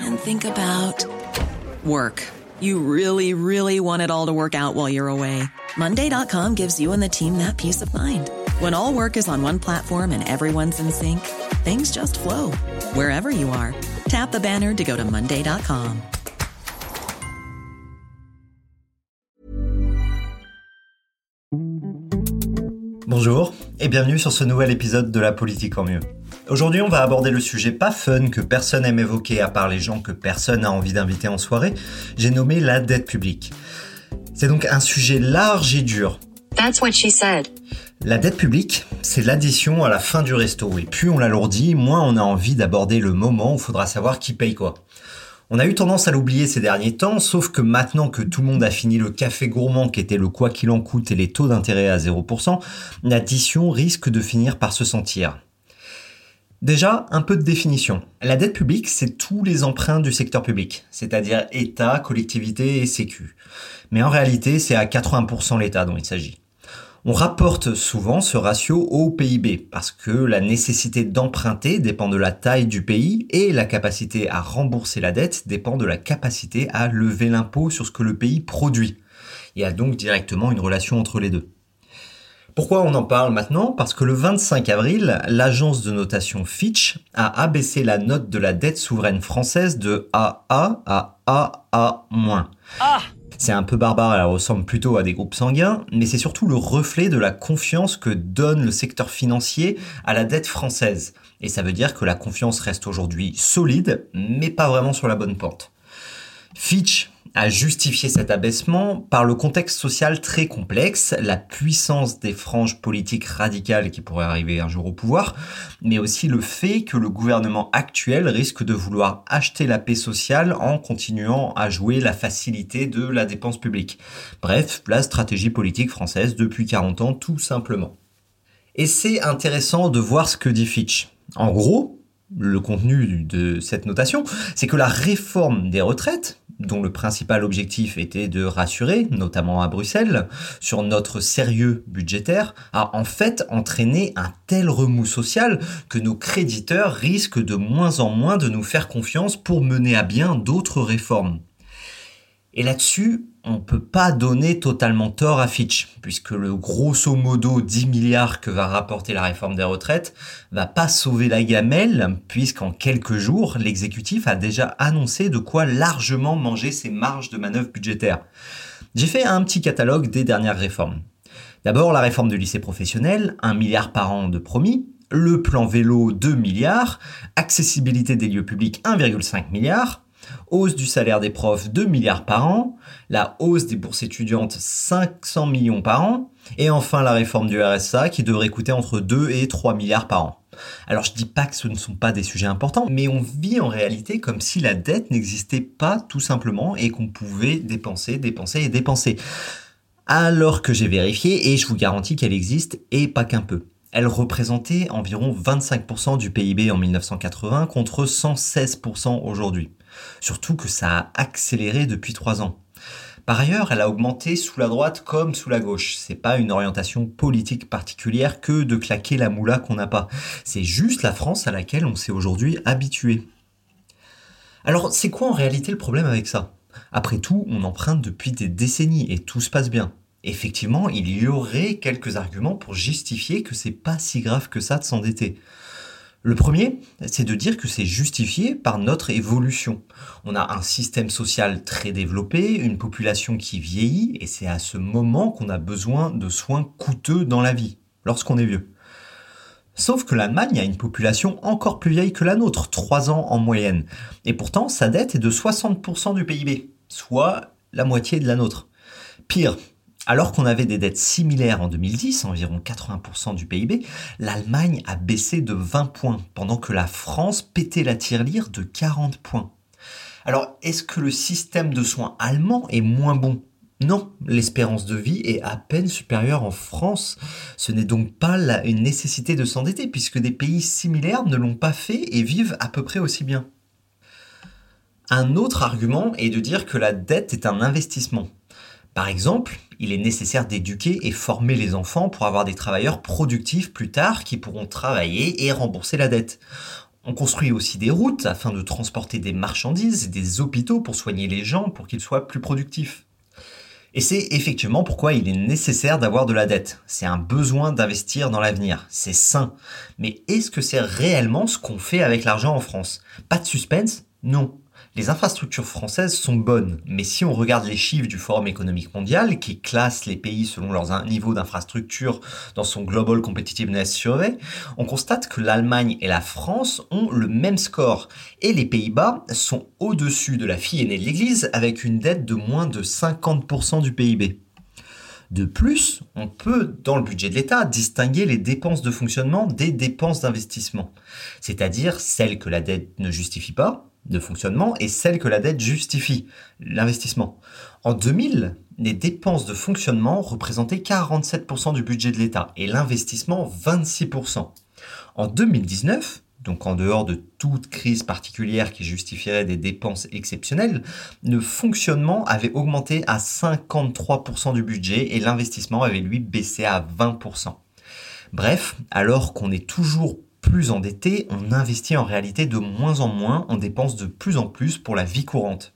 and think about work. You really, really want it all to work out while you're away. Monday.com gives you and the team that peace of mind. When all work is on one platform and everyone's in sync, things just flow wherever you are. Tap the banner to go to Monday.com. Bonjour et bienvenue sur ce nouvel épisode de La politique en mieux. Aujourd'hui, on va aborder le sujet pas fun que personne aime évoquer à part les gens que personne n'a envie d'inviter en soirée. J'ai nommé la dette publique. C'est donc un sujet large et dur. That's what she said. La dette publique, c'est l'addition à la fin du resto. Et plus on l'alourdit, moins on a envie d'aborder le moment où il faudra savoir qui paye quoi. On a eu tendance à l'oublier ces derniers temps, sauf que maintenant que tout le monde a fini le café gourmand qui était le quoi qu'il en coûte et les taux d'intérêt à 0%, l'addition risque de finir par se sentir. Déjà, un peu de définition. La dette publique, c'est tous les emprunts du secteur public, c'est-à-dire État, collectivité et Sécu. Mais en réalité, c'est à 80% l'État dont il s'agit. On rapporte souvent ce ratio au PIB parce que la nécessité d'emprunter dépend de la taille du pays et la capacité à rembourser la dette dépend de la capacité à lever l'impôt sur ce que le pays produit. Il y a donc directement une relation entre les deux. Pourquoi on en parle maintenant? Parce que le 25 avril, l'agence de notation Fitch a abaissé la note de la dette souveraine française de AA à AA-. Ah c'est un peu barbare, elle ressemble plutôt à des groupes sanguins, mais c'est surtout le reflet de la confiance que donne le secteur financier à la dette française. Et ça veut dire que la confiance reste aujourd'hui solide, mais pas vraiment sur la bonne pente. Fitch a justifié cet abaissement par le contexte social très complexe, la puissance des franges politiques radicales qui pourraient arriver un jour au pouvoir, mais aussi le fait que le gouvernement actuel risque de vouloir acheter la paix sociale en continuant à jouer la facilité de la dépense publique. Bref, la stratégie politique française depuis 40 ans tout simplement. Et c'est intéressant de voir ce que dit Fitch. En gros, le contenu de cette notation, c'est que la réforme des retraites, dont le principal objectif était de rassurer, notamment à Bruxelles, sur notre sérieux budgétaire, a en fait entraîné un tel remous social que nos créditeurs risquent de moins en moins de nous faire confiance pour mener à bien d'autres réformes. Et là-dessus, on ne peut pas donner totalement tort à Fitch, puisque le grosso modo 10 milliards que va rapporter la réforme des retraites va pas sauver la gamelle, puisqu'en quelques jours, l'exécutif a déjà annoncé de quoi largement manger ses marges de manœuvre budgétaires. J'ai fait un petit catalogue des dernières réformes. D'abord, la réforme du lycée professionnel, 1 milliard par an de promis, le plan vélo 2 milliards, accessibilité des lieux publics 1,5 milliard, hausse du salaire des profs 2 milliards par an, la hausse des bourses étudiantes 500 millions par an, et enfin la réforme du RSA qui devrait coûter entre 2 et 3 milliards par an. Alors je dis pas que ce ne sont pas des sujets importants, mais on vit en réalité comme si la dette n'existait pas tout simplement et qu'on pouvait dépenser, dépenser et dépenser. Alors que j'ai vérifié et je vous garantis qu'elle existe et pas qu'un peu. Elle représentait environ 25% du PIB en 1980 contre 116% aujourd'hui. Surtout que ça a accéléré depuis trois ans. Par ailleurs, elle a augmenté sous la droite comme sous la gauche. C'est pas une orientation politique particulière que de claquer la moula qu'on n'a pas. C'est juste la France à laquelle on s'est aujourd'hui habitué. Alors, c'est quoi en réalité le problème avec ça? Après tout, on emprunte depuis des décennies et tout se passe bien. Effectivement, il y aurait quelques arguments pour justifier que c'est pas si grave que ça de s'endetter. Le premier, c'est de dire que c'est justifié par notre évolution. On a un système social très développé, une population qui vieillit, et c'est à ce moment qu'on a besoin de soins coûteux dans la vie, lorsqu'on est vieux. Sauf que l'Allemagne a une population encore plus vieille que la nôtre, 3 ans en moyenne. Et pourtant, sa dette est de 60% du PIB, soit la moitié de la nôtre. Pire, alors qu'on avait des dettes similaires en 2010, environ 80% du PIB, l'Allemagne a baissé de 20 points, pendant que la France pétait la tirelire de 40 points. Alors, est-ce que le système de soins allemand est moins bon? Non, l'espérance de vie est à peine supérieure en France. Ce n'est donc pas une nécessité de s'endetter puisque des pays similaires ne l'ont pas fait et vivent à peu près aussi bien. Un autre argument est de dire que la dette est un investissement. Par exemple, il est nécessaire d'éduquer et former les enfants pour avoir des travailleurs productifs plus tard qui pourront travailler et rembourser la dette. On construit aussi des routes afin de transporter des marchandises, des hôpitaux pour soigner les gens pour qu'ils soient plus productifs. Et c'est effectivement pourquoi il est nécessaire d'avoir de la dette. C'est un besoin d'investir dans l'avenir. C'est sain. Mais est-ce que c'est réellement ce qu'on fait avec l'argent en France? Pas de suspense? Non. Les infrastructures françaises sont bonnes, mais si on regarde les chiffres du Forum économique mondial, qui classe les pays selon leur niveau d'infrastructure dans son Global Competitiveness Survey, on constate que l'Allemagne et la France ont le même score, et les Pays-Bas sont au-dessus de la fille aînée de l'Église avec une dette de moins de 50% du PIB. De plus, on peut, dans le budget de l'État, distinguer les dépenses de fonctionnement des dépenses d'investissement, c'est-à-dire celles que la dette ne justifie pas, de fonctionnement et celle que la dette justifie, l'investissement. En 2000, les dépenses de fonctionnement représentaient 47% du budget de l'État et l'investissement 26%. En 2019, donc en dehors de toute crise particulière qui justifierait des dépenses exceptionnelles, le fonctionnement avait augmenté à 53% du budget et l'investissement avait lui baissé à 20%. Bref, alors qu'on est toujours plus endetté, on investit en réalité de moins en moins, on dépense de plus en plus pour la vie courante.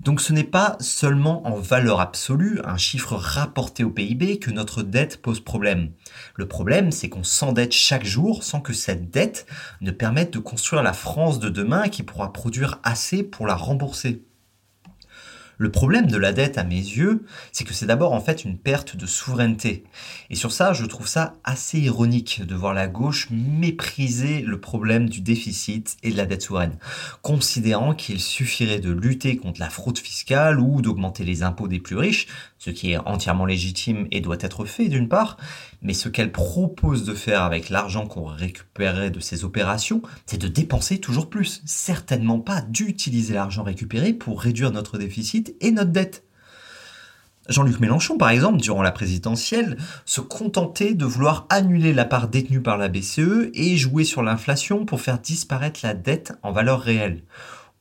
Donc ce n'est pas seulement en valeur absolue, un chiffre rapporté au PIB, que notre dette pose problème. Le problème, c'est qu'on s'endette chaque jour sans que cette dette ne permette de construire la France de demain qui pourra produire assez pour la rembourser. Le problème de la dette, à mes yeux, c'est que c'est d'abord en fait une perte de souveraineté. Et sur ça, je trouve ça assez ironique de voir la gauche mépriser le problème du déficit et de la dette souveraine, considérant qu'il suffirait de lutter contre la fraude fiscale ou d'augmenter les impôts des plus riches, ce qui est entièrement légitime et doit être fait d'une part, mais ce qu'elle propose de faire avec l'argent qu'on récupérerait de ces opérations, c'est de dépenser toujours plus, certainement pas d'utiliser l'argent récupéré pour réduire notre déficit et notre dette. Jean-Luc Mélenchon, par exemple, durant la présidentielle, se contentait de vouloir annuler la part détenue par la BCE et jouer sur l'inflation pour faire disparaître la dette en valeur réelle.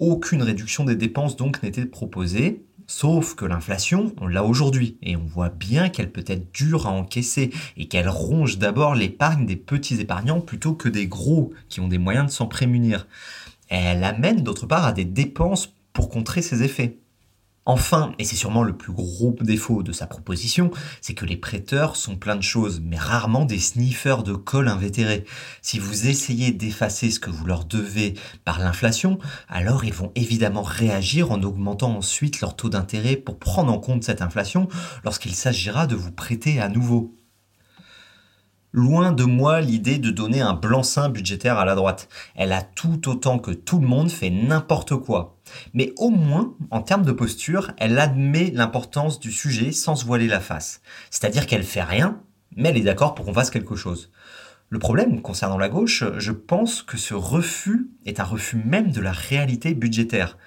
Aucune réduction des dépenses donc n'était proposée, Sauf que l'inflation, on l'a aujourd'hui, et on voit bien qu'elle peut être dure à encaisser, et qu'elle ronge d'abord l'épargne des petits épargnants plutôt que des gros qui ont des moyens de s'en prémunir. Elle amène d'autre part à des dépenses pour contrer ces effets. Enfin, et c'est sûrement le plus gros défaut de sa proposition, c'est que les prêteurs sont plein de choses, mais rarement des sniffeurs de colle invétérés. Si vous essayez d'effacer ce que vous leur devez par l'inflation, alors ils vont évidemment réagir en augmentant ensuite leur taux d'intérêt pour prendre en compte cette inflation lorsqu'il s'agira de vous prêter à nouveau. Loin de moi l'idée de donner un blanc-seing budgétaire à la droite. Elle a tout autant que tout le monde fait n'importe quoi. Mais au moins, en termes de posture, elle admet l'importance du sujet sans se voiler la face. C'est-à-dire qu'elle fait rien, mais elle est d'accord pour qu'on fasse quelque chose. Le problème concernant la gauche, je pense que ce refus est un refus même de la réalité budgétaire.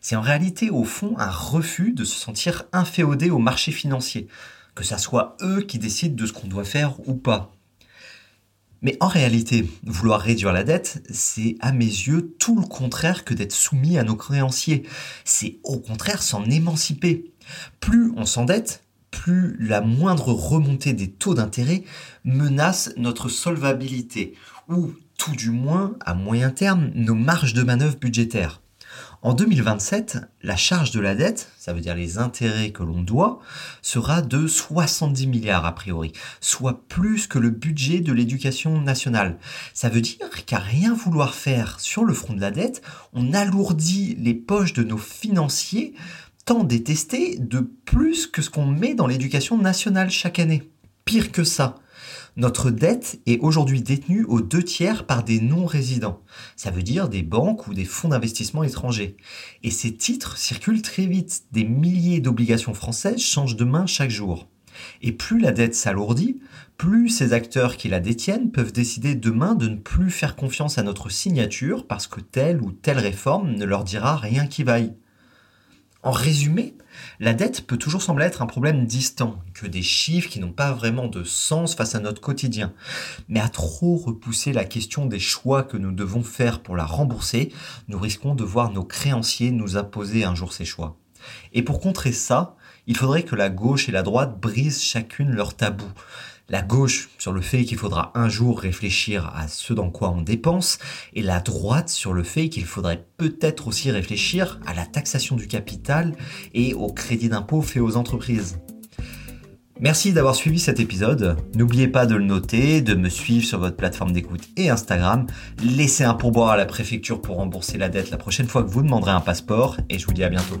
C'est en réalité au fond un refus de se sentir inféodé au marché financier, que ça soit eux qui décident de ce qu'on doit faire ou pas. Mais en réalité, vouloir réduire la dette, c'est à mes yeux tout le contraire que d'être soumis à nos créanciers. C'est au contraire s'en émanciper. Plus on s'endette, plus la moindre remontée des taux d'intérêt menace notre solvabilité, ou tout du moins, à moyen terme, nos marges de manœuvre budgétaires. En 2027, la charge de la dette, ça veut dire les intérêts que l'on doit, sera de 70 milliards a priori, soit plus que le budget de l'éducation nationale. Ça veut dire qu'à rien vouloir faire sur le front de la dette, on alourdit les poches de nos financiers tant détestés de plus que ce qu'on met dans l'éducation nationale chaque année. Pire que ça, notre dette est aujourd'hui détenue aux deux tiers par des non-résidents. Ça veut dire des banques ou des fonds d'investissement étrangers. Et ces titres circulent très vite. Des milliers d'obligations françaises changent de main chaque jour. Et plus la dette s'alourdit, plus ces acteurs qui la détiennent peuvent décider demain de ne plus faire confiance à notre signature parce que telle ou telle réforme ne leur dira rien qui vaille. En résumé, la dette peut toujours sembler être un problème distant, que des chiffres qui n'ont pas vraiment de sens face à notre quotidien. Mais à trop repousser la question des choix que nous devons faire pour la rembourser, nous risquons de voir nos créanciers nous imposer un jour ces choix. Et pour contrer ça, il faudrait que la gauche et la droite brisent chacune leur tabou la gauche sur le fait qu'il faudra un jour réfléchir à ce dans quoi on dépense, et la droite sur le fait qu'il faudrait peut-être aussi réfléchir à la taxation du capital et au crédit d'impôt fait aux entreprises. Merci d'avoir suivi cet épisode. N'oubliez pas de le noter, de me suivre sur votre plateforme d'écoute et Instagram. Laissez un pourboire à la préfecture pour rembourser la dette la prochaine fois que vous demanderez un passeport et je vous dis à bientôt.